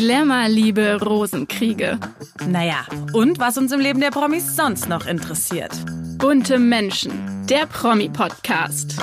Glamour-Liebe, Rosenkriege. Naja, und was uns im Leben der Promis sonst noch interessiert. Bunte Menschen, der Promi-Podcast.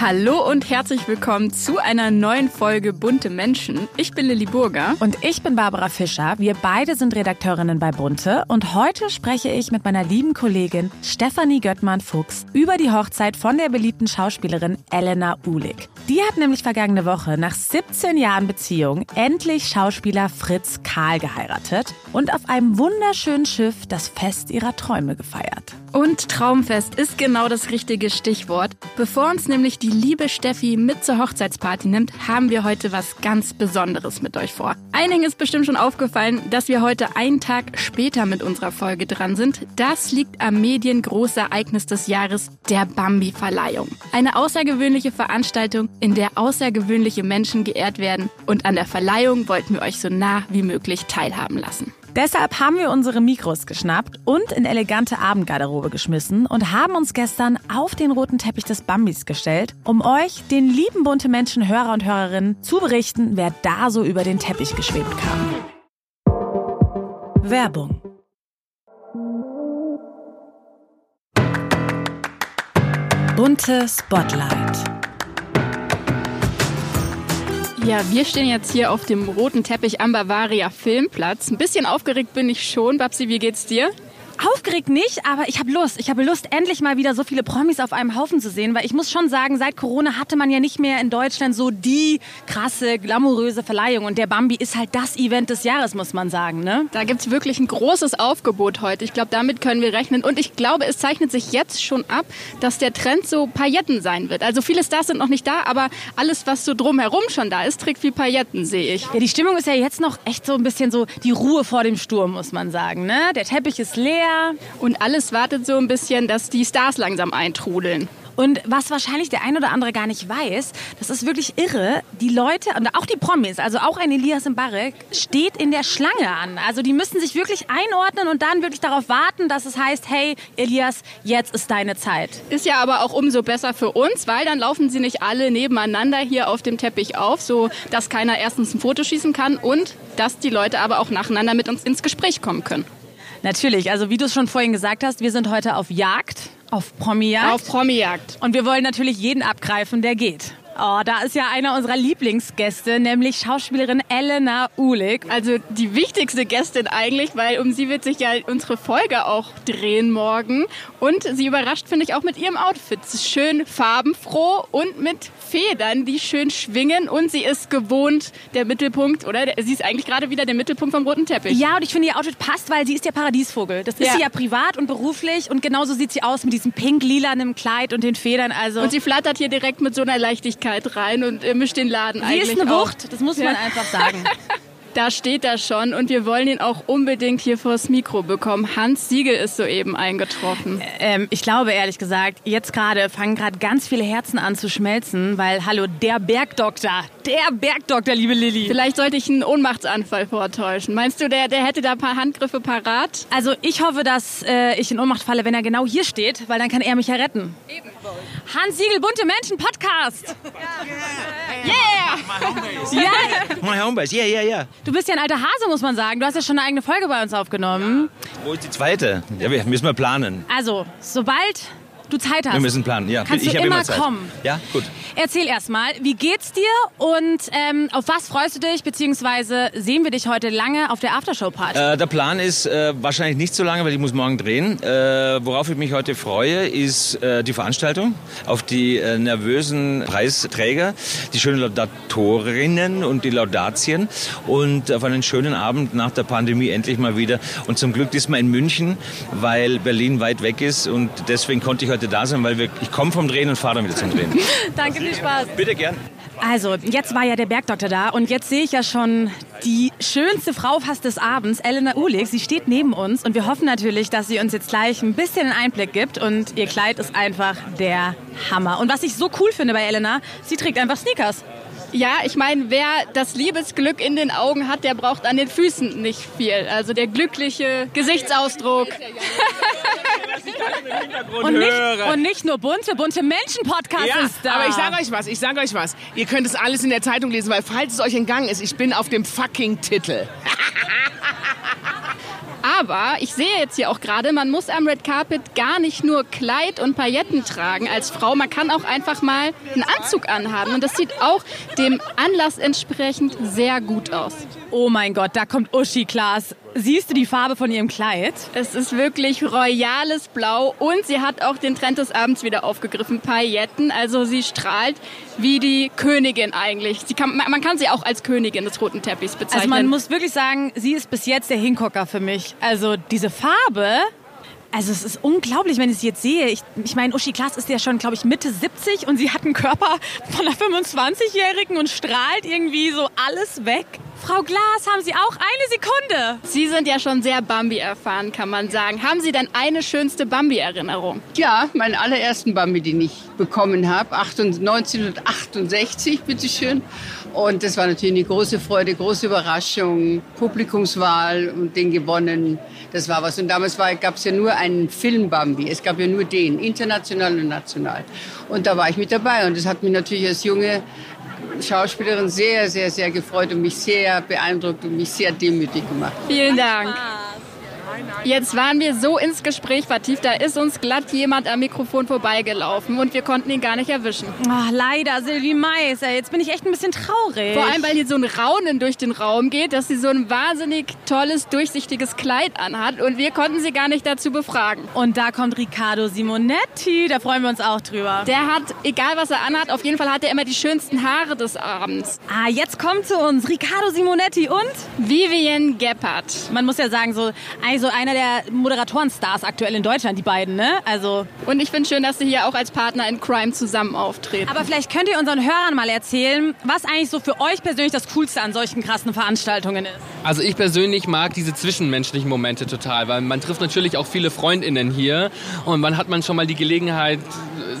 Hallo und herzlich willkommen zu einer neuen Folge Bunte Menschen. Ich bin Lilly Burger. Und ich bin Barbara Fischer. Wir beide sind Redakteurinnen bei Bunte. Und heute spreche ich mit meiner lieben Kollegin Stefanie Göttmann-Fuchs über die Hochzeit von der beliebten Schauspielerin Elena Uhlig. Die hat nämlich vergangene Woche nach 17 Jahren Beziehung endlich Schauspieler Fritz Karl geheiratet und auf einem wunderschönen Schiff das Fest ihrer Träume gefeiert. Und Traumfest ist genau das richtige Stichwort. Bevor uns nämlich die liebe Steffi mit zur Hochzeitsparty nimmt, haben wir heute was ganz Besonderes mit euch vor. Einigen ist bestimmt schon aufgefallen, dass wir heute einen Tag später mit unserer Folge dran sind. Das liegt am Mediengroßereignis des Jahres, der Bambi-Verleihung. Eine außergewöhnliche Veranstaltung, in der außergewöhnliche Menschen geehrt werden. Und an der Verleihung wollten wir euch so nah wie möglich teilhaben lassen. Deshalb haben wir unsere Mikros geschnappt und in elegante Abendgarderobe geschmissen und haben uns gestern auf den roten Teppich des Bambis gestellt, um euch, den lieben bunte Menschen, Hörer und Hörerinnen, zu berichten, wer da so über den Teppich geschwebt kam. Werbung Bunte Spotlight Ja, wir stehen jetzt hier auf dem roten Teppich am Bavaria Filmplatz. Ein bisschen aufgeregt bin ich schon. Babsi, wie geht's dir? Aufgeregt nicht, aber ich habe Lust. Ich habe Lust, endlich mal wieder so viele Promis auf einem Haufen zu sehen, weil ich muss schon sagen, seit Corona hatte man ja nicht mehr in Deutschland so die krasse, glamouröse Verleihung. Und der Bambi ist halt das Event des Jahres, muss man sagen. Ne? Da gibt's wirklich ein großes Aufgebot heute. Ich glaube, damit können wir rechnen. Und ich glaube, es zeichnet sich jetzt schon ab, dass der Trend so Pailletten sein wird. Also viele Stars sind noch nicht da, aber alles, was so drumherum schon da ist, trägt wie Pailletten, sehe ich. Ja, die Stimmung ist ja jetzt noch echt so ein bisschen so die Ruhe vor dem Sturm, muss man sagen. Ne? Der Teppich ist leer. Und alles wartet so ein bisschen, dass die Stars langsam eintrudeln. Und was wahrscheinlich der ein oder andere gar nicht weiß, das ist wirklich irre. Die Leute und auch die Promis, also auch ein Elias Mbarek, steht in der Schlange an. Also die müssen sich wirklich einordnen und dann wirklich darauf warten, dass es heißt, hey Elias, jetzt ist deine Zeit. Ist ja aber auch umso besser für uns, weil dann laufen sie nicht alle nebeneinander hier auf dem Teppich auf, so dass keiner erstens ein Foto schießen kann und dass die Leute aber auch nacheinander mit uns ins Gespräch kommen können. Natürlich, also wie du es schon vorhin gesagt hast, wir sind heute auf Jagd, auf Promi-Jagd. Auf Promi-Jagd. Und wir wollen natürlich jeden abgreifen, der geht. Oh, da ist ja einer unserer Lieblingsgäste, nämlich Schauspielerin Elena Uhlig. Also die wichtigste Gästin eigentlich, weil um sie wird sich ja unsere Folge auch drehen morgen. Und sie überrascht, finde ich, auch mit ihrem Outfit. Schön farbenfroh und mit Federn, die schön schwingen. Und sie ist gewohnt der Mittelpunkt, oder? Sie ist eigentlich gerade wieder der Mittelpunkt vom roten Teppich. Ja, und ich finde, ihr Outfit passt, weil sie ist der Paradiesvogel. Das ist Ja. sie ja privat und beruflich. Und genauso sieht sie aus mit diesem pink-lilanen Kleid und den Federn. Also Und sie flattert hier direkt mit so einer Leichtigkeit rein und äh, mischt den Laden sie eigentlich ist eine. Wucht, das muss Ja. man einfach sagen. Da steht er schon und wir wollen ihn auch unbedingt hier vors Mikro bekommen. Hans Siegel ist soeben eingetroffen. Ähm, ich glaube ehrlich gesagt, jetzt gerade fangen gerade ganz viele Herzen an zu schmelzen, weil, hallo, der Bergdoktor, der Bergdoktor, liebe Lilly. Vielleicht sollte ich einen Ohnmachtsanfall vortäuschen. Meinst du, der, der hätte da ein paar Handgriffe parat? Also ich hoffe, dass äh, ich in Ohnmacht falle, wenn er genau hier steht, weil dann kann er mich ja retten. Hans Siegel, bunte Menschen, Podcast. Yeah! Ja, My Homebase, ja, ja, ja. Du bist ja ein alter Hase, muss man sagen. Du hast ja schon eine eigene Folge bei uns aufgenommen. Wo ist die zweite? Ja, wir müssen wir planen. Also, sobald du Zeit hast, Wir müssen planen, ja. kannst ich du immer immer Zeit. kommen. Ja, gut. Erzähl erstmal, wie geht's dir und ähm, auf was freust du dich, beziehungsweise sehen wir dich heute lange auf der Aftershow-Party? Äh, der Plan ist äh, wahrscheinlich nicht so lange, weil ich muss morgen drehen. Äh, worauf ich mich heute freue, ist äh, die Veranstaltung, auf die äh, nervösen Preisträger, die schönen Laudatorinnen und die Laudatien und auf einen schönen Abend nach der Pandemie endlich mal wieder. Und zum Glück man in München, weil Berlin weit weg ist und deswegen konnte ich heute da sein, weil wir, ich komme vom Drehen und fahre dann wieder zum Drehen. Danke, viel Spaß. Bitte gern. Also, jetzt war ja der Bergdoktor da und jetzt sehe ich ja schon die schönste Frau fast des Abends, Elena Uhlig. Sie steht neben uns und wir hoffen natürlich, dass sie uns jetzt gleich ein bisschen einen Einblick gibt und ihr Kleid ist einfach der Hammer. Und was ich so cool finde bei Elena, sie trägt einfach Sneakers. Ja, ich meine, wer das Liebesglück in den Augen hat, der braucht an den Füßen nicht viel. Also der glückliche Gesichtsausdruck. ich kann im Hintergrund Und nicht, und nicht nur bunte, bunte Menschen-Podcast ja, ist da. aber ich sage euch was, ich sage euch was. Ihr könnt es alles in der Zeitung lesen, weil falls es euch entgangen ist, ich bin auf dem fucking Titel. Aber ich sehe jetzt hier auch gerade, man muss am Red Carpet gar nicht nur Kleid und Pailletten tragen als Frau. Man kann auch einfach mal einen Anzug anhaben. Und das sieht auch dem Anlass entsprechend sehr gut aus. Oh mein Gott, da kommt Uschi, Klaas. Siehst du die Farbe von ihrem Kleid? Es ist wirklich royales Blau und sie hat auch den Trend des Abends wieder aufgegriffen, Pailletten. Also sie strahlt wie die Königin eigentlich. Kann, man kann sie auch als Königin des roten Teppichs bezeichnen. Also man muss wirklich sagen, sie ist bis jetzt der Hingucker für mich. Also diese Farbe, also es ist unglaublich, wenn ich sie jetzt sehe. Ich, ich meine, Uschi Klaas ist ja schon, glaube ich, Mitte 70 und sie hat einen Körper von einer 25-Jährigen und strahlt irgendwie so alles weg. Frau Glas, haben Sie auch eine Sekunde? Sie sind ja schon sehr Bambi erfahren, kann man sagen. Haben Sie denn eine schönste Bambi-Erinnerung? Ja, meinen allerersten Bambi, den ich bekommen habe, 1968, bitteschön. Und das war natürlich eine große Freude, große Überraschung, Publikumswahl und den gewonnen. Das war was. Und damals gab es ja nur einen Film Bambi. Es gab ja nur den, international und national. Und da war ich mit dabei. Und das hat mich natürlich als junge Schauspielerin sehr, sehr, sehr gefreut und mich sehr beeindruckt und mich sehr demütig gemacht. Vielen Dank. Jetzt waren wir so ins Gespräch vertieft, da ist uns glatt jemand am Mikrofon vorbeigelaufen und wir konnten ihn gar nicht erwischen. Oh, leider, Sylvie Mais. ey, Jetzt bin ich echt ein bisschen traurig. Vor allem, weil hier so ein Raunen durch den Raum geht, dass sie so ein wahnsinnig tolles, durchsichtiges Kleid anhat und wir konnten sie gar nicht dazu befragen. Und da kommt Riccardo Simonetti, da freuen wir uns auch drüber. Der hat, egal was er anhat, auf jeden Fall hat er immer die schönsten Haare des Abends. Ah, jetzt kommt zu uns Riccardo Simonetti und Vivian Gebhardt. man muss ja sagen, so also einer der Moderatorenstars aktuell in Deutschland, die beiden, ne? Also, Und ich finde schön, dass sie hier auch als Partner in Crime zusammen auftreten. aber vielleicht könnt ihr unseren Hörern mal erzählen, was eigentlich so für euch persönlich das Coolste an solchen krassen Veranstaltungen ist. Also ich persönlich mag diese zwischenmenschlichen Momente total, weil man trifft natürlich auch viele Freundinnen hier und wann hat man schon mal die Gelegenheit,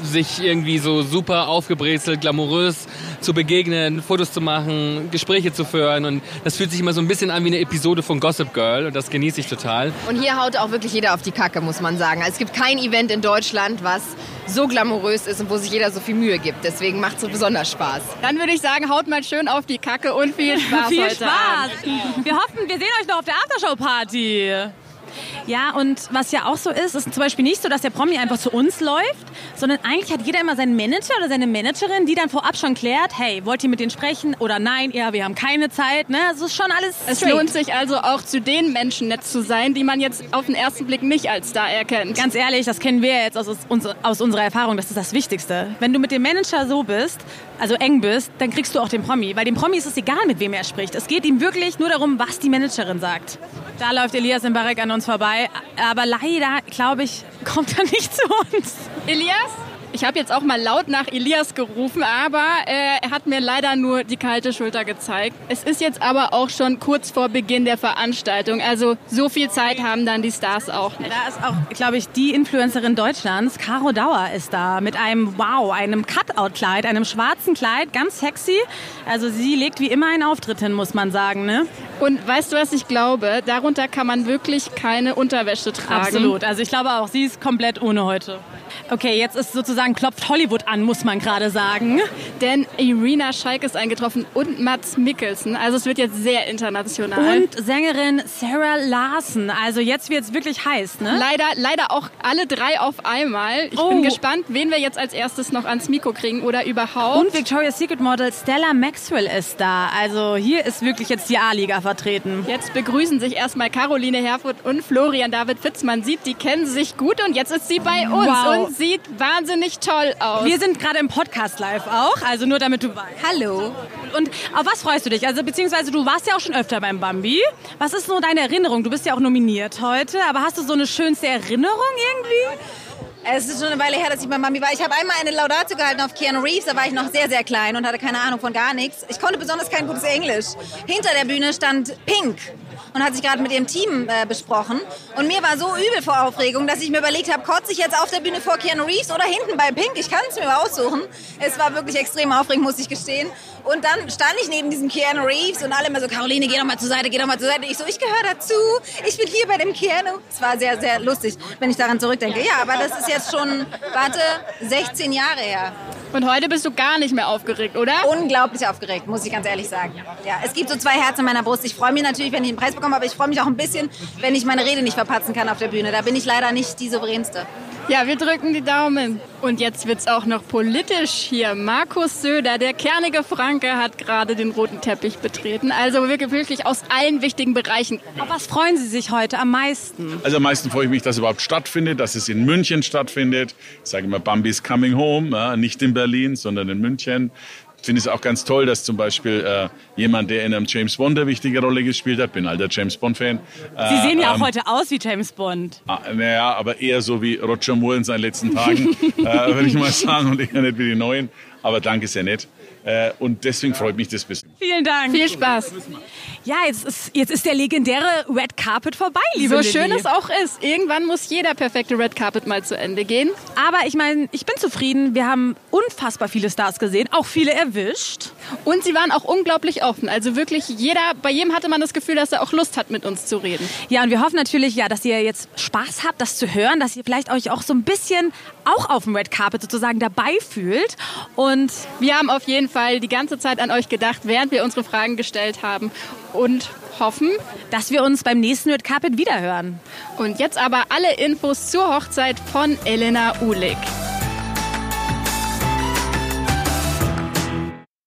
sich irgendwie so super aufgebrezelt, glamourös zu begegnen, Fotos zu machen, Gespräche zu führen und das fühlt sich immer so ein bisschen an wie eine Episode von Gossip Girl und das genieße ich total. Und hier haut auch wirklich jeder auf die Kacke, muss man sagen. Also es gibt kein Event in Deutschland, was so glamourös ist und wo sich jeder so viel Mühe gibt. Deswegen macht es so besonders Spaß. Dann würde ich sagen, haut mal schön auf die Kacke und viel Spaß Viel heute Spaß! Abend. Wir hoffen, wir sehen euch noch auf der Aftershow-Party. Ja, und was ja auch so ist, ist zum Beispiel nicht so, dass der Promi einfach zu uns läuft, sondern eigentlich hat jeder immer seinen Manager oder seine Managerin, die dann vorab schon klärt, hey, wollt ihr mit denen sprechen oder nein, ja, wir haben keine Zeit, ne? Das ist schon alles Es straight. lohnt sich also auch zu den Menschen nett zu sein, die man jetzt auf den ersten Blick nicht als Star erkennt. Ganz ehrlich, das kennen wir jetzt aus, uns- aus unserer Erfahrung, das ist das Wichtigste. Wenn du mit dem Manager so bist, also eng bist, dann kriegst du auch den Promi. Weil dem Promi ist es egal, mit wem er spricht. Es geht ihm wirklich nur darum, was die Managerin sagt. Da läuft Elias Mbarek an uns vorbei, aber leider, glaube ich, kommt er nicht zu uns. Elias? Ich habe jetzt auch mal laut nach Elias gerufen, aber äh, er hat mir leider nur die kalte Schulter gezeigt. Es ist jetzt aber auch schon kurz vor Beginn der Veranstaltung, also so viel Zeit haben dann die Stars auch nicht. Da ist auch, glaube ich, die Influencerin Deutschlands, Caro Dauer, ist da mit einem, wow, einem Cutout-Kleid, einem schwarzen Kleid, ganz sexy. Also sie legt wie immer einen Auftritt hin, muss man sagen, ne? Und weißt du, was ich glaube? Darunter kann man wirklich keine Unterwäsche tragen. Absolut. Also ich glaube auch, sie ist komplett ohne heute. Okay, jetzt ist sozusagen klopft Hollywood an, muss man gerade sagen. Denn Irina Scheik ist eingetroffen und Mats Mikkelsen. Also es wird jetzt sehr international. Und Sängerin Sarah Larson. Also jetzt wird es wirklich heiß, ne? Leider, leider auch alle drei auf einmal. Ich Oh. bin gespannt, wen wir jetzt als erstes noch ans Mikro kriegen oder überhaupt. Und Victoria's Secret Model Stella Maxwell ist da. Also hier ist wirklich jetzt die A-Liga vertreten. Jetzt begrüßen sich erstmal Caroline Herfurth und Florian David Fitz. Man sieht, die kennen sich gut und jetzt ist sie bei uns Wow. Und sieht wahnsinnig toll aus. Wir sind gerade im Podcast live auch, also nur damit du weißt. Hallo. Und auf was freust du dich? Also beziehungsweise du warst ja auch schon öfter beim Bambi. Was ist so deine Erinnerung? Du bist ja auch nominiert heute, aber hast du so eine schönste Erinnerung irgendwie? Es ist schon eine Weile her, dass ich bei Mami war. Ich habe einmal eine Laudatio gehalten auf Keanu Reeves, da war ich noch sehr, sehr klein und hatte keine Ahnung von gar nichts. Ich konnte besonders kein gutes Englisch. Hinter der Bühne stand Pink und hat sich gerade mit ihrem Team äh, besprochen. Und mir war so übel vor Aufregung, dass ich mir überlegt habe, kotze ich jetzt auf der Bühne vor Keanu Reeves oder hinten bei Pink? Ich kann es mir aussuchen. Es war wirklich extrem aufregend, muss ich gestehen. Und dann stand ich neben diesem Keanu Reeves und alle immer so, Caroline, geh doch mal zur Seite, geh doch mal zur Seite. Ich so, ich gehöre dazu. Ich bin hier bei dem Keanu. Es war sehr, sehr lustig, wenn ich daran zurückdenke. Ja, aber das ist jetzt schon, warte, 16 Jahre her. Und heute bist du gar nicht mehr aufgeregt, oder? Unglaublich aufgeregt, muss ich ganz ehrlich sagen. Ja, es gibt so zwei Herzen in meiner Brust. Ich freue mich natürlich, wenn ich einen Preis bekomme, aber ich freue mich auch ein bisschen, wenn ich meine Rede nicht verpatzen kann auf der Bühne. Da bin ich leider nicht die souveränste. Ja, wir drücken die Daumen. Und jetzt wird's auch noch politisch hier. Markus Söder, der kernige Franke, hat gerade den roten Teppich betreten. Also wirklich, wirklich aus allen wichtigen Bereichen. Auf was freuen Sie sich heute am meisten? Also am meisten freue ich mich, dass es überhaupt stattfindet, dass es in München stattfindet. Ich sage immer, Bambi's coming home, ja, nicht in Berlin, sondern in München. Ich finde es auch ganz toll, dass zum Beispiel äh, jemand, der in einem James Bond eine wichtige Rolle gespielt hat, bin alter James Bond-Fan. Äh, Sie sehen ja auch ähm, heute aus wie James Bond. Ah, Naja, aber eher so wie Roger Moore in seinen letzten Tagen, äh, würde ich mal sagen, und eher nicht wie die neuen. Aber danke sehr nett. Äh, und deswegen freut mich das bisschen. Vielen Dank. Viel Spaß. Ja, jetzt ist, jetzt ist der legendäre Red Carpet vorbei, liebe So Lilly. schön es auch ist. Irgendwann muss jeder perfekte Red Carpet mal zu Ende gehen. Aber ich meine, ich bin zufrieden. Wir haben unfassbar viele Stars gesehen, auch viele erwischt. Und sie waren auch unglaublich offen. Also wirklich jeder, bei jedem hatte man das Gefühl, dass er auch Lust hat, mit uns zu reden. Ja, und wir hoffen natürlich, ja, dass ihr jetzt Spaß habt, das zu hören, dass ihr vielleicht euch auch so ein bisschen auch auf dem Red Carpet sozusagen dabei fühlt. Und Wir haben auf jeden Fall die ganze Zeit an euch gedacht, während wir unsere Fragen gestellt haben und hoffen. dass wir uns beim nächsten Red Carpet wiederhören. Und jetzt aber alle Infos zur Hochzeit von Elena Uhlig.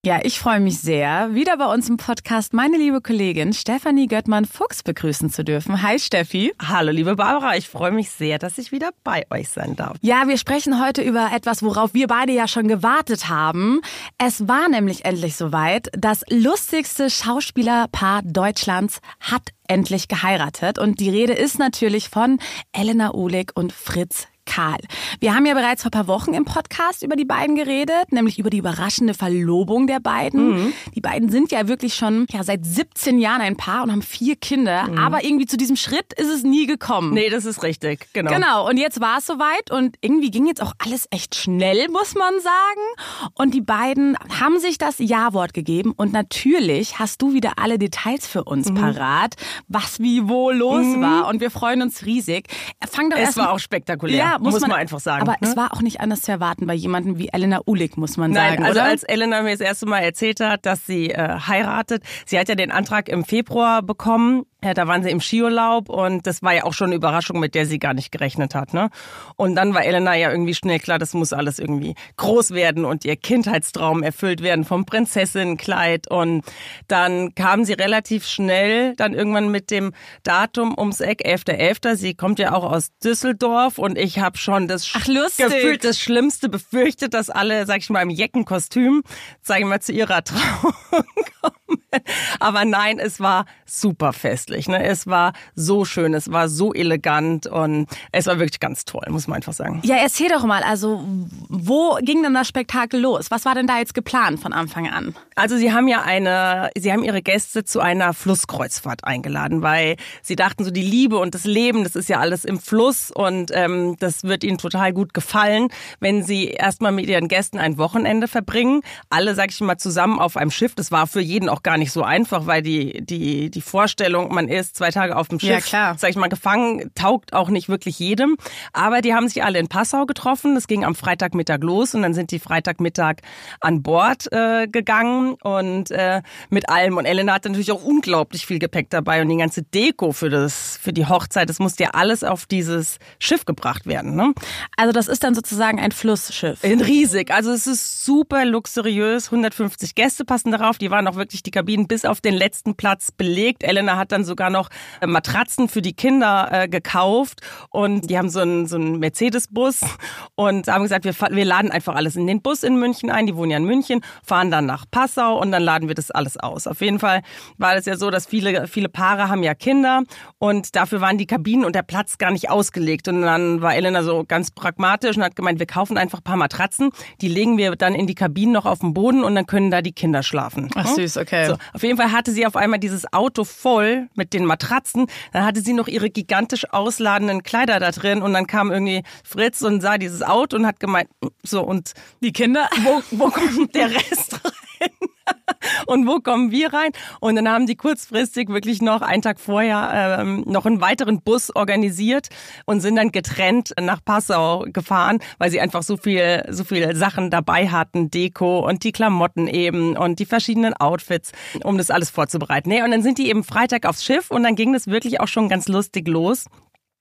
Ja, ich freue mich sehr, wieder bei uns im Podcast meine liebe Kollegin Stefanie Göttmann-Fuchs begrüßen zu dürfen. Hi Steffi. Hallo, liebe Barbara. Ich freue mich sehr, dass ich wieder bei euch sein darf. Ja, wir sprechen heute über etwas, worauf wir beide ja schon gewartet haben. Es war nämlich endlich soweit. Das lustigste Schauspielerpaar Deutschlands hat endlich geheiratet. Und die Rede ist natürlich von Elena Uhlig und Fritz Karl. Wir haben ja bereits vor ein paar Wochen im Podcast über die beiden geredet, nämlich über die überraschende Verlobung der beiden. Die beiden sind ja wirklich schon ja, seit 17 Jahren ein Paar und haben vier Kinder. Aber irgendwie zu diesem Schritt ist es nie gekommen. Nee, das ist richtig. Genau. Genau, und jetzt war es soweit und irgendwie ging jetzt auch alles echt schnell, muss man sagen. Und die beiden haben sich das Ja-Wort gegeben und natürlich hast du wieder alle Details für uns parat, was wie wo los war und wir freuen uns riesig. Fang doch Es war mal- auch spektakulär, ja, muss, muss man einfach sagen, Aber ne? es war auch nicht anders zu erwarten bei jemandem wie Elena Uhlig, muss man Nein, sagen, also oder? als Elena mir das erste Mal erzählt hat, dass sie äh, heiratet, sie hat ja den Antrag im Februar bekommen. Ja, da waren sie im Skiurlaub und das war ja auch schon eine Überraschung, mit der sie gar nicht gerechnet hat. Ne? Und dann war Elena ja irgendwie schnell klar, das muss alles irgendwie groß werden und ihr Kindheitstraum erfüllt werden vom Prinzessinnenkleid. Und dann kam sie relativ schnell dann irgendwann mit dem Datum ums Eck, 11.11. Sie kommt ja auch aus Düsseldorf und ich habe schon das Ach, gefühlt das Schlimmste befürchtet, dass alle, sag ich mal, im Jeckenkostüm, sag ich mal, zu ihrer Trauung kommen. Aber nein, es war super festlich. Ne? Es war so schön, es war so elegant und es war wirklich ganz toll, muss man einfach sagen. ja, erzähl doch mal, also wo ging denn das Spektakel los? Was war denn da jetzt geplant von Anfang an? Also sie haben ja eine, sie haben ihre Gäste zu einer Flusskreuzfahrt eingeladen, weil sie dachten so die Liebe und das Leben, das ist ja alles im Fluss und ähm, das wird ihnen total gut gefallen, wenn sie erstmal mit ihren Gästen ein Wochenende verbringen. Alle, sag ich mal, zusammen auf einem Schiff. Das war für jeden auch gar nicht so einfach, weil die die die Vorstellung, man ist zwei Tage auf dem Schiff, Ja, klar. sag ich mal, gefangen, taugt auch nicht wirklich jedem. Aber die haben sich alle in Passau getroffen. Das ging am Freitagmittag los und dann sind die Freitagmittag an Bord äh, gegangen und äh, mit allem. Und Elena hatte natürlich auch unglaublich viel Gepäck dabei und die ganze Deko für das für die Hochzeit. Das musste ja alles auf dieses Schiff gebracht werden. Ne? Also das ist dann sozusagen ein Flussschiff. In riesig. Also es ist super luxuriös. 150 Gäste passen darauf. Die waren auch wirklich die Kabinen bis auf den letzten Platz belegt. Elena hat dann sogar noch äh, Matratzen für die Kinder äh, gekauft und die haben so einen, so einen Mercedes-Bus und haben gesagt, wir, wir laden einfach alles in den Bus in München ein. Die wohnen ja in München, fahren dann nach Passau und dann laden wir das alles aus. Auf jeden Fall war es ja so, dass viele, viele Paare haben ja Kinder und dafür waren die Kabinen und der Platz gar nicht ausgelegt. Und dann war Elena so ganz pragmatisch und hat gemeint, wir kaufen einfach ein paar Matratzen, die legen wir dann in die Kabinen noch auf den Boden und dann können da die Kinder schlafen. Ach, süß, okay. So. Auf jeden Fall hatte sie auf einmal dieses Auto voll mit den Matratzen. Dann hatte sie noch ihre gigantisch ausladenden Kleider da drin und dann kam irgendwie Fritz und sah dieses Auto und hat gemeint, so und die Kinder, wo, wo kommt der Rest rein? und wo kommen wir rein? Und dann haben die kurzfristig wirklich noch einen Tag vorher ähm, noch einen weiteren Bus organisiert und sind dann getrennt nach Passau gefahren, weil sie einfach so viel, so viele Sachen dabei hatten, Deko und die Klamotten eben und die verschiedenen Outfits, um das alles vorzubereiten. Nee, und dann sind die eben Freitag aufs Schiff und dann ging das wirklich auch schon ganz lustig los.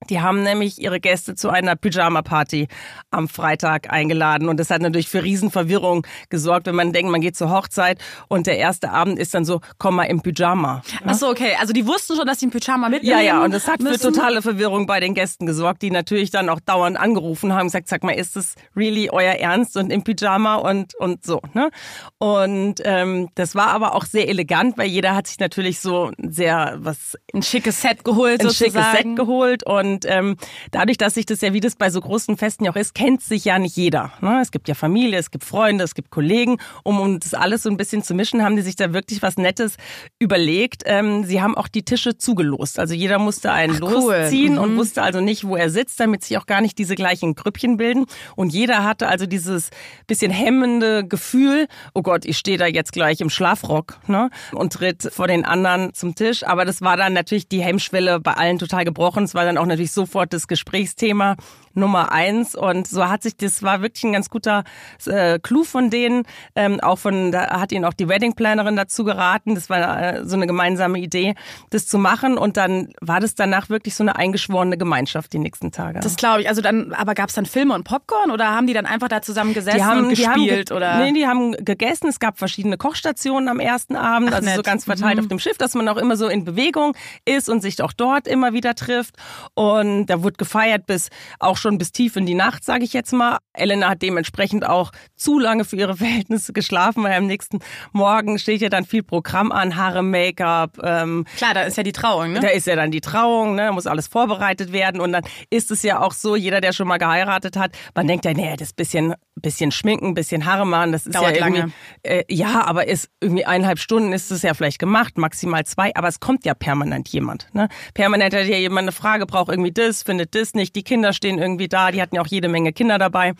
Die haben nämlich ihre Gäste zu einer Pyjama-Party am Freitag eingeladen und das hat natürlich für Riesenverwirrung gesorgt, wenn man denkt, man geht zur Hochzeit und der erste Abend ist dann so, komm mal im Pyjama. Ach so, okay. Also die wussten schon, dass sie ein Pyjama mitnehmen Ja, ja, und das hat müssen. für totale Verwirrung bei den Gästen gesorgt, die natürlich dann auch dauernd angerufen haben, gesagt, sag mal, ist das really euer Ernst und im Pyjama und und so, ne? Und ähm, das war aber auch sehr elegant, weil jeder hat sich natürlich so sehr was ein schickes Set geholt ein sozusagen. schickes Set geholt und und ähm, dadurch, dass sich das ja, wie das bei so großen Festen ja auch ist, kennt sich ja nicht jeder. Ne? Es gibt ja Familie, es gibt Freunde, es gibt Kollegen. Um, um das alles so ein bisschen zu mischen, haben die sich da wirklich was Nettes überlegt. Ähm, sie haben auch die Tische zugelost. Also jeder musste einen Ach, losziehen cool. mhm. und wusste also nicht, wo er sitzt, damit sich auch gar nicht diese gleichen Grüppchen bilden. Und jeder hatte also dieses bisschen hemmende Gefühl, oh Gott, ich stehe da jetzt gleich im Schlafrock ne? und tritt vor den anderen zum Tisch. Aber das war dann natürlich die Hemmschwelle bei allen total gebrochen. Es war dann auch natürlich natürlich sofort das Gesprächsthema Nummer eins. Und so hat sich, das war wirklich ein ganz guter äh, Clou von denen. Ähm, auch von, da hat ihnen auch die Wedding-Plannerin dazu geraten. Das war äh, so eine gemeinsame Idee, das zu machen. Und dann war das danach wirklich so eine eingeschworene Gemeinschaft die nächsten Tage. Das glaube ich. Also dann, aber gab es dann Filme und Popcorn oder haben die dann einfach da zusammen gesessen haben, und gespielt? Die haben, oder? Nee, die haben gegessen. Es gab verschiedene Kochstationen am ersten Abend, Ach, also nett. so ganz verteilt mhm. auf dem Schiff, dass man auch immer so in Bewegung ist und sich auch dort immer wieder trifft. Und da wurde gefeiert bis auch schon bis tief in die Nacht, sage ich jetzt mal. Elena hat dementsprechend auch zu lange für ihre Verhältnisse geschlafen, weil am nächsten Morgen steht ja dann viel Programm an, Haare, Make-up. Ähm, Klar, da ist ja die Trauung, ne? Da ist ja dann die Trauung, ne? muss alles vorbereitet werden und dann ist es ja auch so, jeder, der schon mal geheiratet hat, man denkt ja, nee, das bisschen, bisschen schminken, bisschen Haare machen, das ist Dauert ja irgendwie, lange. Äh, ja, aber ist irgendwie eineinhalb Stunden ist es ja vielleicht gemacht, maximal zwei, aber es kommt ja permanent jemand. Ne? Permanent hat ja jemand eine Frage, braucht irgendwie das, findet das nicht, die Kinder stehen irgendwie da, die hatten ja auch jede Menge Kinder dabei.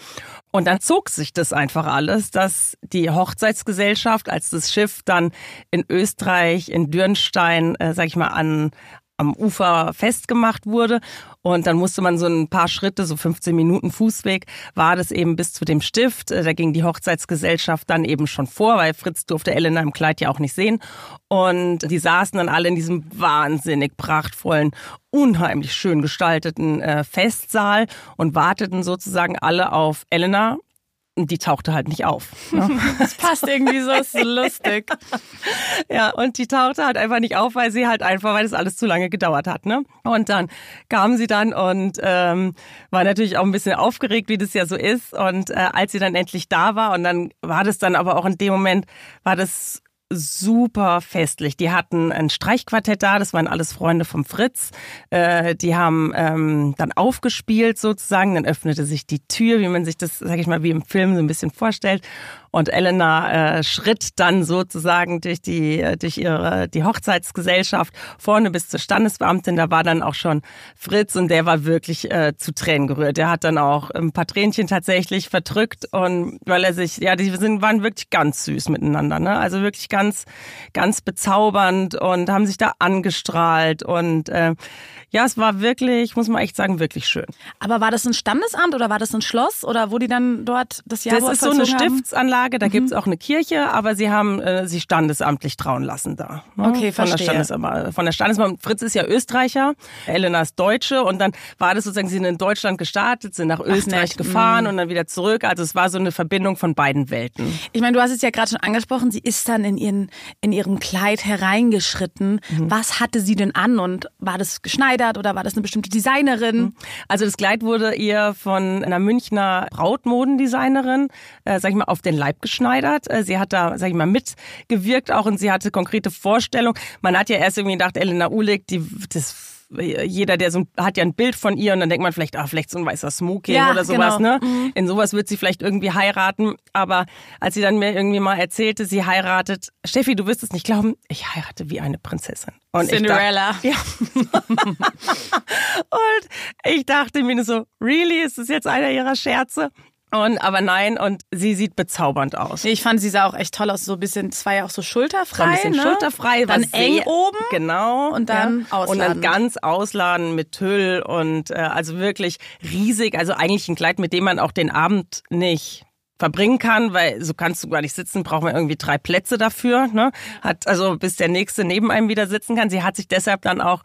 Und dann zog sich das einfach alles, dass die Hochzeitsgesellschaft, als das Schiff dann in Österreich, in Dürnstein, äh, sag ich mal, an, am Ufer festgemacht wurde. Und dann musste man so ein paar Schritte, so 15 Minuten Fußweg, war das eben bis zu dem Stift. Äh, da ging die Hochzeitsgesellschaft dann eben schon vor, weil Fritz durfte Elena im Kleid ja auch nicht sehen. Und die saßen dann alle in diesem wahnsinnig prachtvollen, unheimlich schön gestalteten äh, Festsaal und warteten sozusagen alle auf Elena die tauchte halt nicht auf. Ne? Das passt irgendwie so, ist so lustig. Ja, und die tauchte halt einfach nicht auf, weil sie halt einfach, weil das alles zu lange gedauert hat. Ne? Und dann kam sie dann und ähm, war natürlich auch ein bisschen aufgeregt, wie das ja so ist. Und äh, als sie dann endlich da war, und dann war das dann aber auch in dem Moment, war das super festlich. Die hatten ein Streichquartett da, das waren alles Freunde vom Fritz. Äh, die haben ähm, dann aufgespielt sozusagen, dann öffnete sich die Tür, wie man sich das, sag ich mal, wie im Film so ein bisschen vorstellt. Und Elena äh, schritt dann sozusagen durch die, äh, durch ihre, die Hochzeitsgesellschaft vorne bis zur Standesbeamtin. Da war dann auch schon Fritz und der war wirklich äh, zu Tränen gerührt. Der hat dann auch ein paar Tränchen tatsächlich verdrückt und weil er sich, ja, die sind, waren wirklich ganz süß miteinander, ne? Also wirklich ganz, ganz bezaubernd und haben sich da angestrahlt und äh, ja, es war wirklich, muss man echt sagen, wirklich schön. Aber war das ein Standesamt oder war das ein Schloss oder wo die dann dort das Jahr Das ist so eine Stiftsanlage, da mhm. gibt's auch eine Kirche, aber sie haben äh, sich standesamtlich trauen lassen da. Ne? Okay, von verstehe. Der von der Standesbeamtin. Fritz ist ja Österreicher, Elena ist Deutsche und dann war das sozusagen, sie sind in Deutschland gestartet, sind nach Österreich Ach, gefahren mhm. und dann wieder zurück. Also es war so eine Verbindung von beiden Welten. Ich meine, du hast es ja gerade schon angesprochen, sie ist dann in, ihren, in ihrem Kleid hereingeschritten. Mhm. Was hatte sie denn an und war das geschneidert? geschneidert oder war das eine bestimmte Designerin? Mhm. Also das Kleid wurde ihr von einer Münchner Brautmodendesignerin, äh, sag ich mal, auf den Leib geschneidert. Äh, sie hat da, sag ich mal, mitgewirkt auch und sie hatte konkrete Vorstellungen. Man hat ja erst irgendwie gedacht, Elena Uhlig, die, das jeder, der so hat ja ein Bild von ihr und dann denkt man vielleicht, ah, vielleicht so ein weißer Smoking Ja, oder sowas, genau. ne? Mhm. In sowas wird sie vielleicht irgendwie heiraten. Aber als sie dann mir irgendwie mal erzählte, sie heiratet, Steffi, du wirst es nicht glauben, ich heirate wie eine Prinzessin. Und ich Cinderella. dachte- ja. und ich dachte mir so, really, ist das jetzt einer ihrer Scherze? Und aber nein, und sie sieht bezaubernd aus. Nee, ich fand, sie sah auch echt toll aus. So ein bisschen, es war ja auch so schulterfrei. War ein bisschen ne? schulterfrei, Dann eng sehr- oben. Genau. Und dann ja. Und ausladend. dann ganz ausladen mit Tüll und äh, also wirklich riesig. Also eigentlich ein Kleid, mit dem man auch den Abend nicht verbringen kann, weil so kannst du gar nicht sitzen, braucht man irgendwie drei Plätze dafür. Ne? Hat also bis der nächste neben einem wieder sitzen kann. Sie hat sich deshalb dann auch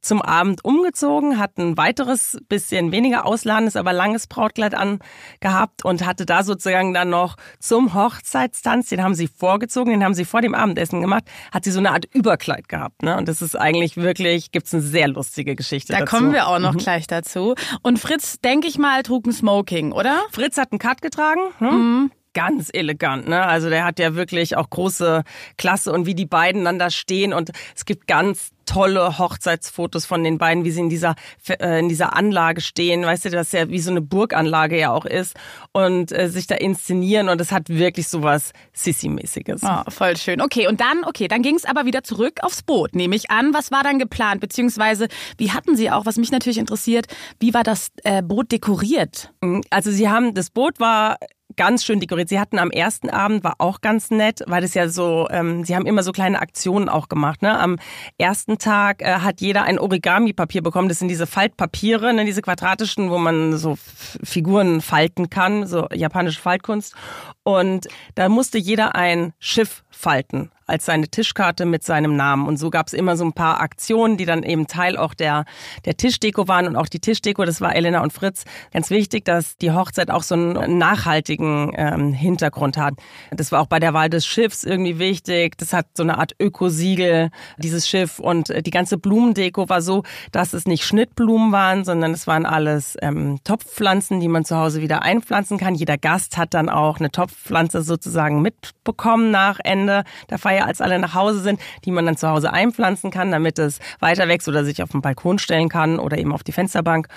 zum Abend umgezogen, hat ein weiteres, bisschen weniger ausladendes, aber langes Brautkleid angehabt und hatte da sozusagen dann noch zum Hochzeitstanz, den haben sie vorgezogen, den haben sie vor dem Abendessen gemacht, hat sie so eine Art Überkleid gehabt. Ne? Und das ist eigentlich wirklich, gibt's eine sehr lustige Geschichte Da dazu. kommen wir auch noch Mhm. gleich dazu. Und Fritz, denke ich mal, trug ein Smoking, oder? Fritz hat einen Cut getragen. Ne? Mhm. Ganz elegant, ne? Also der hat ja wirklich auch große Klasse und wie die beiden dann da stehen und es gibt ganz tolle Hochzeitsfotos von den beiden, wie sie in dieser äh, in dieser Anlage stehen, weißt du, das ja wie so eine Burganlage ja auch ist und äh, sich da inszenieren und es hat wirklich sowas Sissi-mäßiges. Oh, voll schön. Okay, und dann, okay, dann ging es aber wieder zurück aufs Boot, nehme ich an. Was war dann geplant? Beziehungsweise, wie hatten Sie auch, was mich natürlich interessiert, wie war das äh, Boot dekoriert? Also sie haben, das Boot war ganz schön dekoriert. Sie hatten am ersten Abend, war auch ganz nett, weil das ja so, ähm, sie haben immer so kleine Aktionen auch gemacht. Ne? Am ersten Tag äh, hat jeder ein Origami-Papier bekommen. Das sind diese Faltpapiere, ne? diese quadratischen, wo man so Figuren falten kann, so japanische Faltkunst. Und da musste jeder ein Schiff falten als seine Tischkarte mit seinem Namen. Und so gab es immer so ein paar Aktionen, die dann eben Teil auch der, der Tischdeko waren. Und auch die Tischdeko, das war Elena und Fritz. Ganz wichtig, dass die Hochzeit auch so einen nachhaltigen ähm, Hintergrund hat. Das war auch bei der Wahl des Schiffs irgendwie wichtig. Das hat so eine Art Ökosiegel, dieses Schiff. Und äh, die ganze Blumendeko war so, dass es nicht Schnittblumen waren, sondern es waren alles ähm, Topfpflanzen, die man zu Hause wieder einpflanzen kann. Jeder Gast hat dann auch eine Topfpflanze sozusagen mitbekommen nach Ende der Feier, als alle nach Hause sind, die man dann zu Hause einpflanzen kann, damit es weiter wächst oder sich auf den Balkon stellen kann oder eben auf die Fensterbank.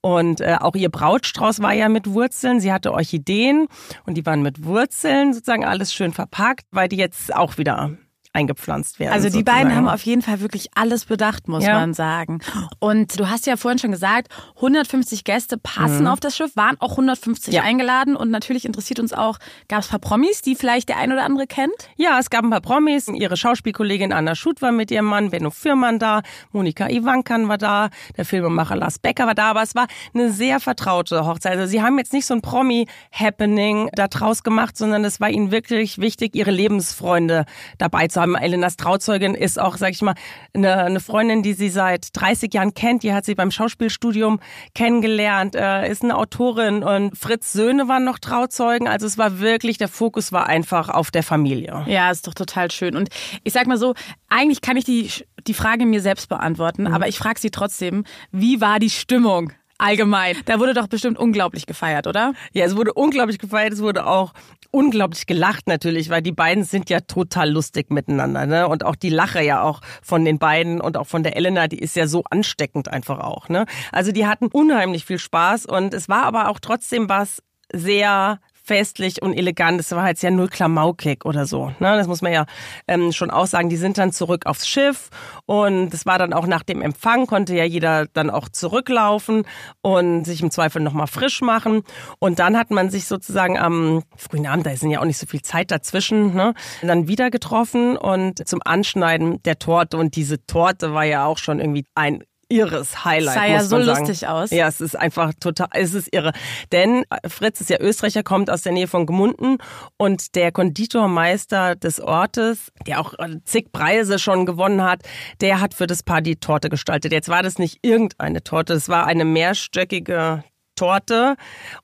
Und äh, auch ihr Brautstrauß war ja mit Wurzeln. Sie hatte Orchideen und die waren mit Wurzeln sozusagen alles schön verpackt, weil die jetzt auch wieder eingepflanzt werden. Also die sozusagen. beiden haben auf jeden Fall wirklich alles bedacht, muss Ja. man sagen. Und du hast ja vorhin schon gesagt, 150 Gäste passen Mhm. auf das Schiff, waren auch 150 Ja. eingeladen und natürlich interessiert uns auch, gab es ein paar Promis, die vielleicht der ein oder andere kennt? Ja, es gab ein paar Promis. Ihre Schauspielkollegin Anna Schut war mit ihrem Mann, Benno Fürmann da, Monika Ivankan war da, der Filmemacher Lars Becker war da, aber es war eine sehr vertraute Hochzeit. Also sie haben jetzt nicht so ein Promi-Happening da draus gemacht, sondern es war ihnen wirklich wichtig, ihre Lebensfreunde dabei zu haben. Elenas Trauzeugin ist auch, sag ich mal, eine, eine Freundin, die sie seit 30 Jahren kennt. Die hat sie beim Schauspielstudium kennengelernt, äh, ist eine Autorin und Fritz Söhne waren noch Trauzeugen. Also es war wirklich, der Fokus war einfach auf der Familie. Ja, ist doch total schön. Und ich sag mal so, eigentlich kann ich die, die Frage mir selbst beantworten, Mhm. aber ich frage sie trotzdem, wie war die Stimmung? Allgemein. Da wurde doch bestimmt unglaublich gefeiert, oder? Ja, es wurde unglaublich gefeiert, es wurde auch unglaublich gelacht natürlich, weil die beiden sind ja total lustig miteinander, ne? Und auch die Lache ja auch von den beiden und auch von der Elena, die ist ja so ansteckend einfach auch, ne? Also die hatten unheimlich viel Spaß und es war aber auch trotzdem was sehr festlich und elegant. Es war jetzt ja null Klamaukig oder so. Ne? Das muss man ja ähm, schon sagen. Die sind dann zurück aufs Schiff und es war dann auch nach dem Empfang, konnte ja jeder dann auch zurücklaufen und sich im Zweifel nochmal frisch machen. Und dann hat man sich sozusagen am frühen Abend, da ist ja auch nicht so viel Zeit dazwischen, ne? dann wieder getroffen und zum Anschneiden der Torte. Und diese Torte war ja auch schon irgendwie ein irres Highlight. Sah ja muss so sagen. lustig aus. Ja, es ist einfach total, es ist irre. Denn äh, Fritz ist ja Österreicher, kommt aus der Nähe von Gmunden und der Konditormeister des Ortes, der auch äh, zig Preise schon gewonnen hat, der hat für das Paar die Torte gestaltet. Jetzt war das nicht irgendeine Torte, es war eine mehrstöckige Torte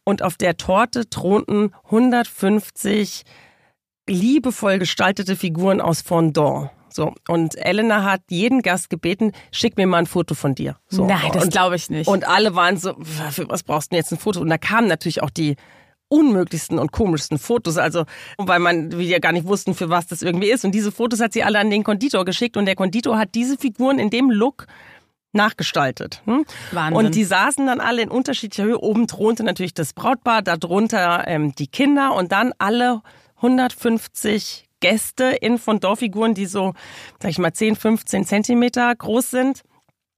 und auf der Torte thronten 150 liebevoll gestaltete Figuren aus Fondant. So, und Elena hat jeden Gast gebeten, schick mir mal ein Foto von dir. So. Nein, das glaube ich nicht. Und alle waren so, für was brauchst du denn jetzt ein Foto? Und da kamen natürlich auch die unmöglichsten und komischsten Fotos, also weil man wir ja gar nicht wussten, für was das irgendwie ist. Und diese Fotos hat sie alle an den Konditor geschickt und der Konditor hat diese Figuren in dem Look nachgestaltet. Hm? Wahnsinn. Und die saßen dann alle in unterschiedlicher Höhe. Oben thronte natürlich das Brautpaar, darunter ähm, die Kinder und dann alle 150 Gäste in Fondant-Figuren, die so, sag ich mal, 10, 15 Zentimeter groß sind.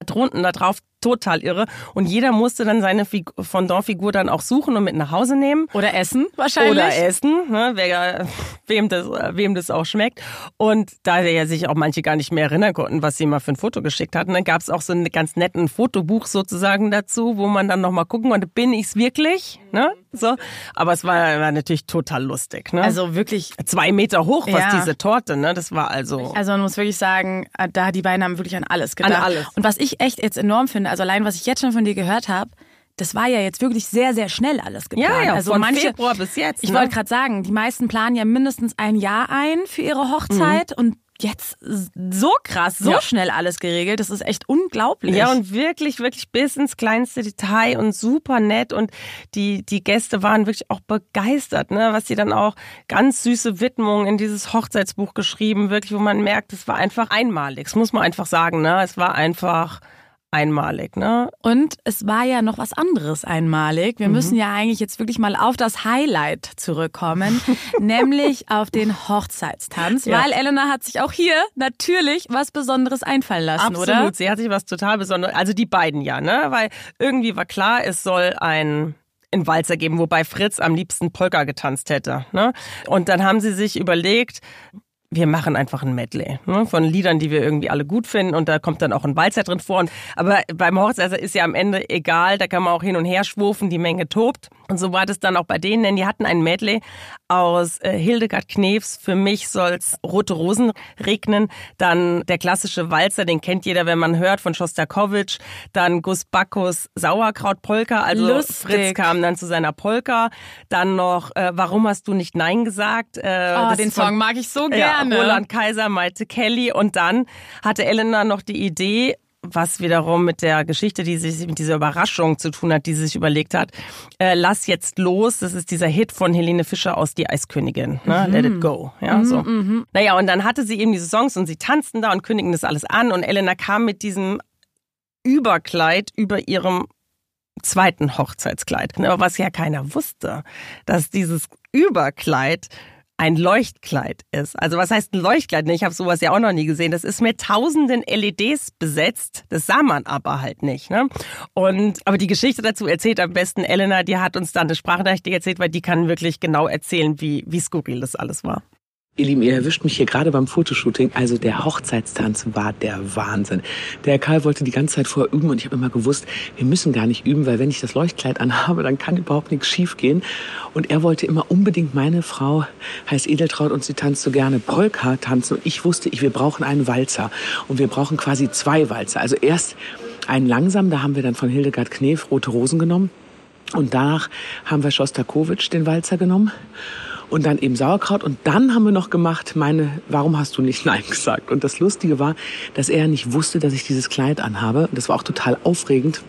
Drunten da drauf total irre. Und jeder musste dann seine Fondant-Figur dann auch suchen und mit nach Hause nehmen. Oder essen wahrscheinlich. Oder essen, ne, wer, wem, das, wem das auch schmeckt. Und da ja sich auch manche gar nicht mehr erinnern konnten, was sie mal für ein Foto geschickt hatten, dann gab es auch so ein ganz netten Fotobuch sozusagen dazu, wo man dann nochmal gucken konnte, bin ich's wirklich? Ne? So. Aber es war, war natürlich total lustig. Ne? Also wirklich zwei Meter hoch, was Ja. diese Torte, ne? Das war also. Also man muss wirklich sagen, äh, da die beiden haben wirklich an alles gedacht. An alles. Und was ich echt jetzt enorm finde, also allein was ich jetzt schon von dir gehört habe, das war ja jetzt wirklich sehr, sehr schnell alles geplant. Ja, ja, also von manche, Februar bis jetzt. Ich ne? wollte gerade sagen, die meisten planen ja mindestens ein Jahr ein für ihre Hochzeit und jetzt so krass, so Mhm. Ja. schnell alles geregelt. Das ist echt unglaublich. Ja, und wirklich, wirklich bis ins kleinste Detail und super nett. Und die, die Gäste waren wirklich auch begeistert, ne? was sie dann auch ganz süße Widmungen in dieses Hochzeitsbuch geschrieben, wirklich, wo man merkt, es war einfach einmalig. Das muss man einfach sagen, ne? Es war einfach einmalig, ne? Und es war ja noch was anderes einmalig. Wir müssen ja eigentlich jetzt wirklich mal auf das Highlight zurückkommen, nämlich auf den Hochzeitstanz, Ja. weil Elena hat sich auch hier natürlich was Besonderes einfallen lassen, Absolut. oder? Sie hat sich was total Besonderes, also die beiden ja, ne? Weil irgendwie war klar, es soll ein einen Walzer geben, wobei Fritz am liebsten Polka getanzt hätte. Ne? Und dann haben sie sich überlegt, wir machen einfach ein Medley ne, von Liedern, die wir irgendwie alle gut finden und da kommt dann auch ein Walzer drin vor. Und, aber beim Hochzeiter ist ja am Ende egal, da kann man auch hin und her schwufen, die Menge tobt. Und so war das dann auch bei denen, denn die hatten ein Medley aus äh, Hildegard Knefs, für mich soll's rote Rosen regnen, dann der klassische Walzer, den kennt jeder, wenn man hört, von Schostakowitsch, dann Gus Bacchus Sauerkraut-Polka, also Lustig. Fritz kam dann zu seiner Polka, dann noch äh, Warum hast du nicht Nein gesagt? Äh, Oh, den Song mag ich so ja, gerne. Roland Kaiser, Maite Kelly und dann hatte Elena noch die Idee, was wiederum mit der Geschichte, die sich mit dieser Überraschung zu tun hat, die sie sich überlegt hat. Äh, Lass jetzt los, das ist dieser Hit von Helene Fischer aus Die Eiskönigin, ne? Let it go, ja, so. Naja, und dann hatte sie eben diese Songs und sie tanzten da und kündigten das alles an und Elena kam mit diesem Überkleid über ihrem zweiten Hochzeitskleid. Aber was ja keiner wusste, dass dieses Überkleid ein Leuchtkleid ist. Also was heißt ein Leuchtkleid? Ich habe sowas ja auch noch nie gesehen. Das ist mit tausenden LEDs besetzt. Das sah man aber halt nicht. Ne? Und aber die Geschichte dazu erzählt am besten Elena. Die hat uns dann eine Sprachnachricht erzählt, weil die kann wirklich genau erzählen, wie wie skurril das alles war. Ihr Lieben, ihr erwischt mich hier gerade beim Fotoshooting. Also der Hochzeitstanz war der Wahnsinn. Der Karl wollte die ganze Zeit vorher üben und ich habe immer gewusst, wir müssen gar nicht üben, weil wenn ich das Leuchtkleid anhabe, dann kann überhaupt nichts schiefgehen. Und er wollte immer unbedingt, meine Frau heißt Edeltraut und sie tanzt so gerne Polka tanzen. Und ich wusste, ich, wir brauchen einen Walzer. Und wir brauchen quasi zwei Walzer. Also erst einen langsam, da haben wir dann von Hildegard Knef Rote Rosen genommen. Und danach haben wir Schostakowitsch den Walzer genommen und dann eben Sauerkraut. Und dann haben wir noch gemacht, meine, warum hast du nicht Nein gesagt? Und das Lustige war, dass er nicht wusste, dass ich dieses Kleid anhabe. Und das war auch total aufregend.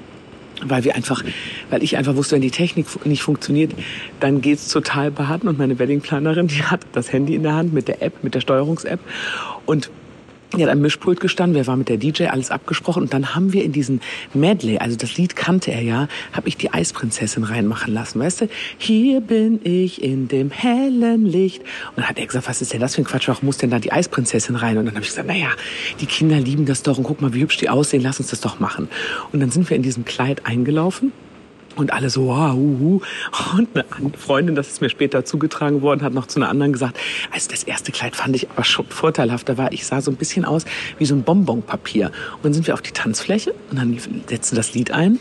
Weil wir einfach, weil ich einfach wusste, wenn die Technik nicht funktioniert, dann geht's total baden. Und meine Weddingplanerin, die hat das Handy in der Hand mit der App, mit der Steuerungs-App. Und hat am Mischpult gestanden, wir waren mit der DJ, alles abgesprochen und dann haben wir in diesen Medley, also das Lied kannte er ja, habe ich die Eisprinzessin reinmachen lassen, weißt du? Hier bin ich in dem hellen Licht. Und dann hat er gesagt, was ist denn das für ein Quatsch, warum muss denn da die Eisprinzessin rein? Und dann habe ich gesagt, naja, die Kinder lieben das doch und guck mal, wie hübsch die aussehen, lass uns das doch machen. Und dann sind wir in diesem Kleid eingelaufen. Und alle so, wow, uh, uh. Und eine Freundin, das ist mir später zugetragen worden, hat noch zu einer anderen gesagt, also das erste Kleid fand ich aber schon vorteilhafter war. Ich sah so ein bisschen aus wie so ein Bonbonpapier. Und dann sind wir auf die Tanzfläche und dann setzte das Lied ein.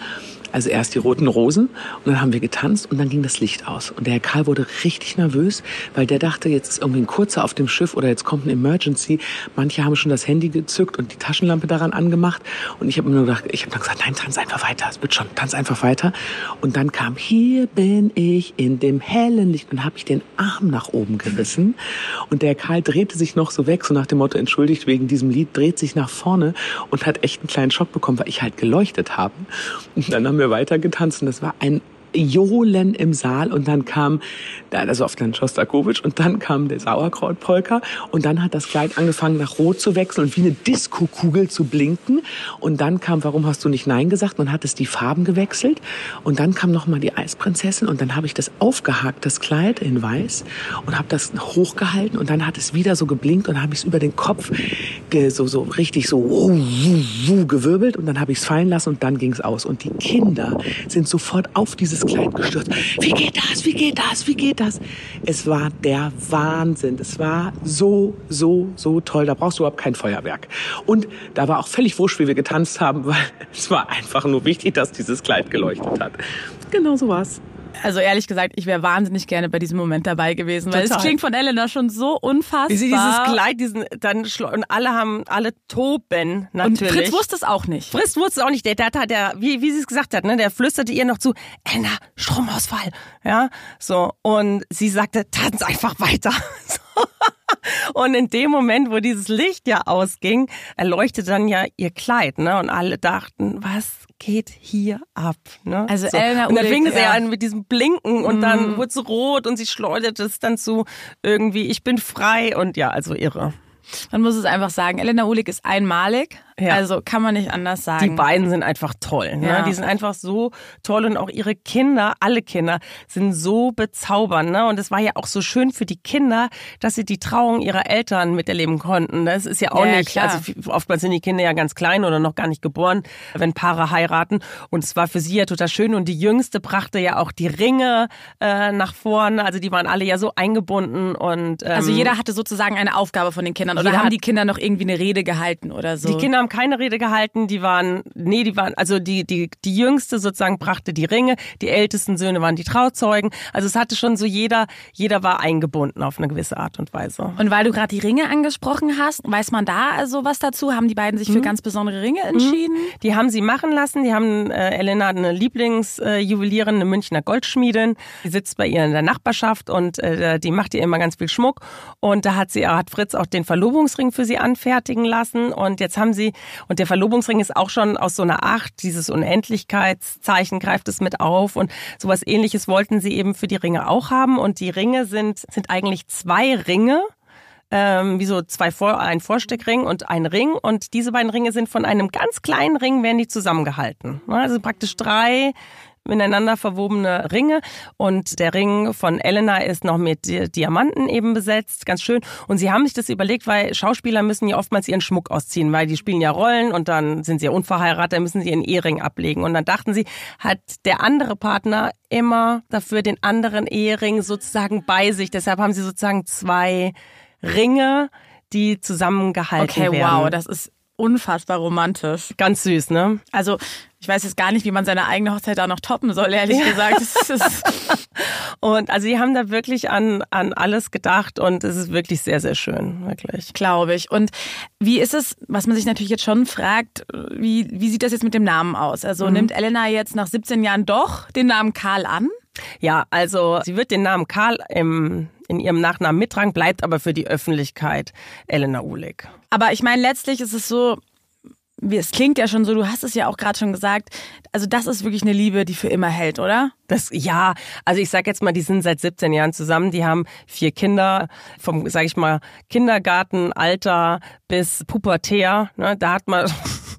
Also erst die roten Rosen und dann haben wir getanzt und dann ging das Licht aus. Und der Herr Karl wurde richtig nervös, weil der dachte, jetzt ist irgendwie ein Kurzer auf dem Schiff oder jetzt kommt ein Emergency. Manche haben schon das Handy gezückt und die Taschenlampe daran angemacht. Und ich habe mir nur gedacht, ich habe dann gesagt, nein, tanz einfach weiter, es wird schon, tanz einfach weiter. Und dann kam, hier bin ich in dem hellen Licht und habe ich den Arm nach oben gerissen. Und der Karl drehte sich noch so weg, so nach dem Motto, entschuldigt wegen diesem Lied, dreht sich nach vorne und hat echt einen kleinen Schock bekommen, weil ich halt geleuchtet habe. Und dann haben wir weiter getanzt und das war ein Johlen im Saal und dann kam, also auf den Schostakowitsch und dann kam der Sauerkrautpolka und dann hat das Kleid angefangen nach Rot zu wechseln und wie eine Diskokugel zu blinken. Und dann kam, warum hast du nicht Nein gesagt? Man hat es die Farben gewechselt. Und dann kam noch mal die Eisprinzessin und dann habe ich das aufgehakt, das Kleid in Weiß und habe das hochgehalten. Und dann hat es wieder so geblinkt und habe ich es über den Kopf so, so richtig so gewirbelt und dann habe ich es fallen lassen und dann ging es aus. Und die Kinder sind sofort auf dieses Kleid gestürzt. Wie geht das? Wie geht das? Wie geht das? Es war der Wahnsinn. Es war so, so, so toll. Da brauchst du überhaupt kein Feuerwerk. Und da war auch völlig wurscht, wie wir getanzt haben, weil es war einfach nur wichtig, dass dieses Kleid geleuchtet hat. Genau so war's. Also ehrlich gesagt, ich wäre wahnsinnig gerne bei diesem Moment dabei gewesen, weil Total. es klingt von Elena schon so unfassbar. Wie sie dieses Kleid, diesen dann und alle haben alle toben natürlich. Und Fritz wusste es auch nicht. Fritz wusste es auch nicht. Der, der, der, wie, wie sie es gesagt hat, ne, der flüsterte ihr noch zu, Elena, Stromausfall, ja, so und sie sagte, tanz einfach weiter. Und in dem Moment, wo dieses Licht ja ausging, erleuchtete dann ja ihr Kleid, ne? Und alle dachten, was geht hier ab? Ne? Also so. Elena Und dann fing es ja an mit diesem Blinken und mm. dann wurde es rot und sie schleuderte es dann zu irgendwie, ich bin frei und ja, also irre. Man muss es einfach sagen, Elena Ulig ist einmalig. Ja. Also kann man nicht anders sagen. Die beiden sind einfach toll. Ne? Ja. Die sind einfach so toll und auch ihre Kinder, alle Kinder, sind so bezaubernd. Ne? Und es war ja auch so schön für die Kinder, dass sie die Trauung ihrer Eltern miterleben konnten. Das ist ja auch ja, nicht, klar. also oftmals sind die Kinder ja ganz klein oder noch gar nicht geboren, wenn Paare heiraten. Und es war für sie ja total schön. Und die Jüngste brachte ja auch die Ringe äh, nach vorne. Also die waren alle ja so eingebunden und ähm, also jeder hatte sozusagen eine Aufgabe von den Kindern oder haben die Kinder noch irgendwie eine Rede gehalten oder so? Die Kinder haben keine Rede gehalten, die waren, nee, die waren, also die, die, die jüngste sozusagen brachte die Ringe, die ältesten Söhne waren die Trauzeugen. Also es hatte schon so jeder, jeder war eingebunden auf eine gewisse Art und Weise. Und weil du gerade die Ringe angesprochen hast, weiß man da also was dazu? Haben die beiden sich für mhm. ganz besondere Ringe entschieden? Mhm. Die haben sie machen lassen. Die haben, äh, Elena eine Lieblingsjuwelierin, eine Münchner Goldschmiedin. Die sitzt bei ihr in der Nachbarschaft und äh, die macht ihr immer ganz viel Schmuck. Und da hat sie, hat Fritz auch den Verlobungsring für sie anfertigen lassen. Und jetzt haben sie und der Verlobungsring ist auch schon aus so einer Acht, dieses Unendlichkeitszeichen greift es mit auf. Und sowas ähnliches wollten sie eben für die Ringe auch haben. Und die Ringe sind, sind eigentlich zwei Ringe. Ähm, wie so zwei Vor ein Vorsteckring und ein Ring und diese beiden Ringe sind von einem ganz kleinen Ring werden die zusammengehalten. Also praktisch drei miteinander verwobene Ringe und der Ring von Elena ist noch mit Diamanten eben besetzt, ganz schön. Und sie haben sich das überlegt, weil Schauspieler müssen ja oftmals ihren Schmuck ausziehen, weil die spielen ja Rollen und dann sind sie ja unverheiratet, dann müssen sie ihren Ehering ablegen. Und dann dachten sie, hat der andere Partner immer dafür den anderen Ehering sozusagen bei sich. Deshalb haben sie sozusagen zwei Ringe, die zusammengehalten okay, werden. Okay, wow, das ist unfassbar romantisch. Ganz süß, ne? Also ich weiß jetzt gar nicht, wie man seine eigene Hochzeit da noch toppen soll, ehrlich ja. gesagt. und also sie haben da wirklich an, an alles gedacht und es ist wirklich sehr, sehr schön, wirklich. Glaube ich. Und wie ist es, was man sich natürlich jetzt schon fragt, wie, wie sieht das jetzt mit dem Namen aus? Also mhm. nimmt Elena jetzt nach 17 Jahren doch den Namen Karl an? Ja, also sie wird den Namen Karl im, in ihrem Nachnamen mittragen, bleibt aber für die Öffentlichkeit Elena Uhlig. Aber ich meine, letztlich ist es so, es klingt ja schon so, du hast es ja auch gerade schon gesagt, also das ist wirklich eine Liebe, die für immer hält, oder? Das ja, also ich sag jetzt mal, die sind seit 17 Jahren zusammen, die haben vier Kinder vom sag ich mal Kindergartenalter bis pubertär, ne, da hat man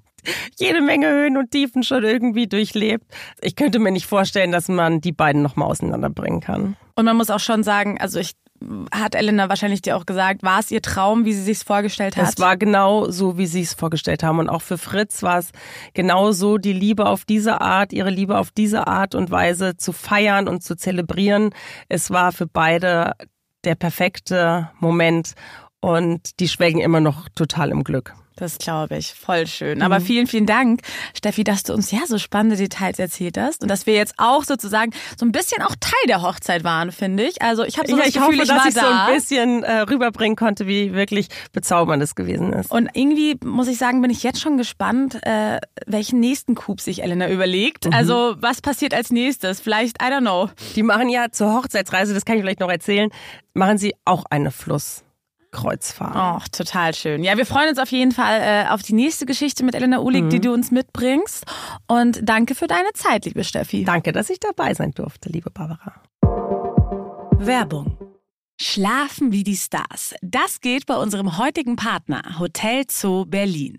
jede Menge Höhen und Tiefen schon irgendwie durchlebt. Ich könnte mir nicht vorstellen, dass man die beiden noch mal auseinanderbringen kann. Und man muss auch schon sagen, also ich hat Elena wahrscheinlich dir auch gesagt, war es ihr Traum, wie sie sich vorgestellt hat? Es war genau so, wie sie es vorgestellt haben. Und auch für Fritz war es genau so, die Liebe auf diese Art, ihre Liebe auf diese Art und Weise zu feiern und zu zelebrieren. Es war für beide der perfekte Moment und die schwelgen immer noch total im Glück. Das glaube ich. Voll schön. Mhm. Aber vielen, vielen Dank, Steffi, dass du uns ja so spannende Details erzählt hast und dass wir jetzt auch sozusagen so ein bisschen auch Teil der Hochzeit waren, finde ich. Also ich habe so ja, das ich Gefühl, hoffe, ich dass ich da. so ein bisschen äh, rüberbringen konnte, wie wirklich bezaubernd es gewesen ist. Und irgendwie muss ich sagen, bin ich jetzt schon gespannt, äh, welchen nächsten Coup sich Elena überlegt. Mhm. Also was passiert als nächstes? Vielleicht, I don't know. Die machen ja zur Hochzeitsreise, das kann ich vielleicht noch erzählen, machen sie auch eine Fluss. Kreuzfahrt. Oh, total schön. Ja, wir freuen uns auf jeden Fall äh, auf die nächste Geschichte mit Elena Ulig, mhm. die du uns mitbringst. Und danke für deine Zeit, liebe Steffi. Danke, dass ich dabei sein durfte, liebe Barbara. Werbung. Schlafen wie die Stars. Das geht bei unserem heutigen Partner Hotel Zoo Berlin.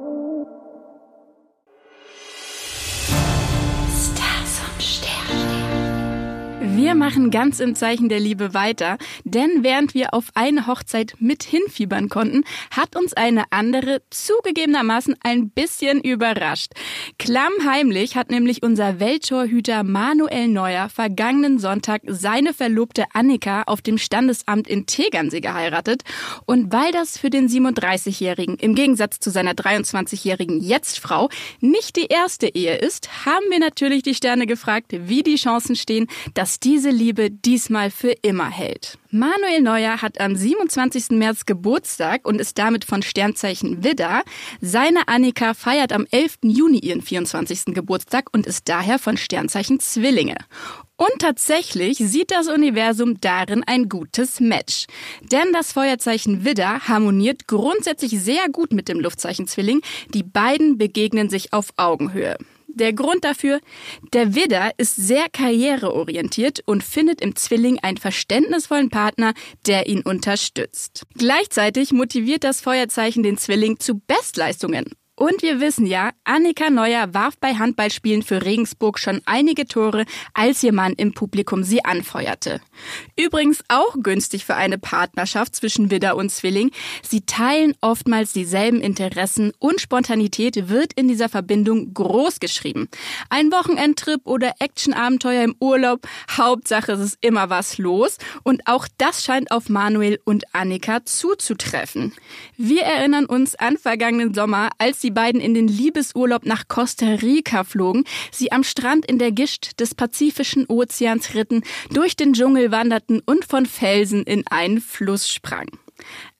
Wir machen ganz im Zeichen der Liebe weiter, denn während wir auf eine Hochzeit mit hinfiebern konnten, hat uns eine andere zugegebenermaßen ein bisschen überrascht. Klammheimlich hat nämlich unser Welttorhüter Manuel Neuer vergangenen Sonntag seine Verlobte Annika auf dem Standesamt in Tegernsee geheiratet. Und weil das für den 37-Jährigen im Gegensatz zu seiner 23-jährigen Jetztfrau nicht die erste Ehe ist, haben wir natürlich die Sterne gefragt, wie die Chancen stehen, dass diese Liebe diesmal für immer hält. Manuel Neuer hat am 27. März Geburtstag und ist damit von Sternzeichen Widder. Seine Annika feiert am 11. Juni ihren 24. Geburtstag und ist daher von Sternzeichen Zwillinge. Und tatsächlich sieht das Universum darin ein gutes Match. Denn das Feuerzeichen Widder harmoniert grundsätzlich sehr gut mit dem Luftzeichen Zwilling. Die beiden begegnen sich auf Augenhöhe. Der Grund dafür, der Widder ist sehr karriereorientiert und findet im Zwilling einen verständnisvollen Partner, der ihn unterstützt. Gleichzeitig motiviert das Feuerzeichen den Zwilling zu Bestleistungen und wir wissen ja, Annika Neuer warf bei Handballspielen für Regensburg schon einige Tore, als ihr Mann im Publikum sie anfeuerte. Übrigens auch günstig für eine Partnerschaft zwischen Widder und Zwilling. Sie teilen oftmals dieselben Interessen und Spontanität wird in dieser Verbindung groß geschrieben. Ein Wochenendtrip oder Actionabenteuer im Urlaub, Hauptsache es ist immer was los. Und auch das scheint auf Manuel und Annika zuzutreffen. Wir erinnern uns an vergangenen Sommer, als die die beiden in den Liebesurlaub nach Costa Rica flogen, sie am Strand in der Gischt des Pazifischen Ozeans ritten, durch den Dschungel wanderten und von Felsen in einen Fluss sprangen.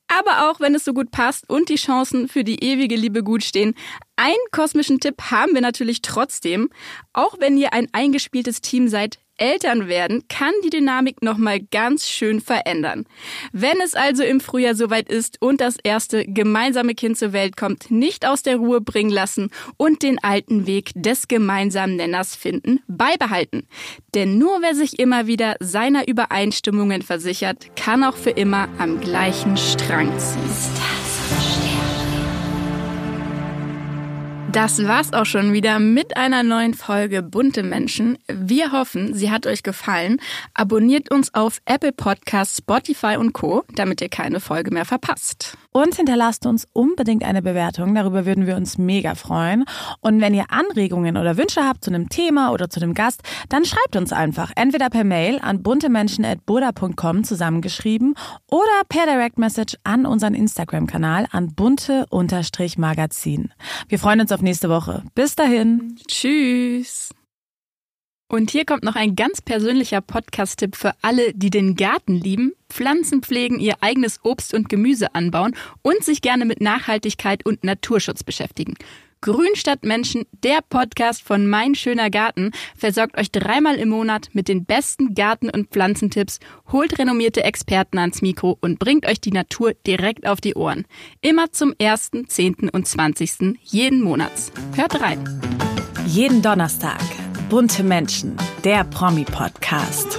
Aber auch wenn es so gut passt und die Chancen für die ewige Liebe gut stehen, einen kosmischen Tipp haben wir natürlich trotzdem. Auch wenn ihr ein eingespieltes Team seid, Eltern werden kann die Dynamik nochmal ganz schön verändern. Wenn es also im Frühjahr soweit ist und das erste gemeinsame Kind zur Welt kommt, nicht aus der Ruhe bringen lassen und den alten Weg des gemeinsamen Nenners finden, beibehalten. Denn nur wer sich immer wieder seiner Übereinstimmungen versichert, kann auch für immer am gleichen Strang ziehen. Das war's auch schon wieder mit einer neuen Folge Bunte Menschen. Wir hoffen, sie hat euch gefallen. Abonniert uns auf Apple Podcasts, Spotify und Co., damit ihr keine Folge mehr verpasst. Und hinterlasst uns unbedingt eine Bewertung. Darüber würden wir uns mega freuen. Und wenn ihr Anregungen oder Wünsche habt zu einem Thema oder zu einem Gast, dann schreibt uns einfach entweder per Mail an buntemenschen.burda.com zusammengeschrieben oder per Direct Message an unseren Instagram-Kanal an bunte-magazin. Wir freuen uns auf nächste Woche. Bis dahin. Tschüss. Und hier kommt noch ein ganz persönlicher Podcast-Tipp für alle, die den Garten lieben, Pflanzen pflegen, ihr eigenes Obst und Gemüse anbauen und sich gerne mit Nachhaltigkeit und Naturschutz beschäftigen. Grünstadt Menschen, der Podcast von Mein schöner Garten, versorgt euch dreimal im Monat mit den besten Garten- und Pflanzentipps, holt renommierte Experten ans Mikro und bringt euch die Natur direkt auf die Ohren. Immer zum 1., 10. und 20. jeden Monats. Hört rein. Jeden Donnerstag. Bunte Menschen, der Promi-Podcast.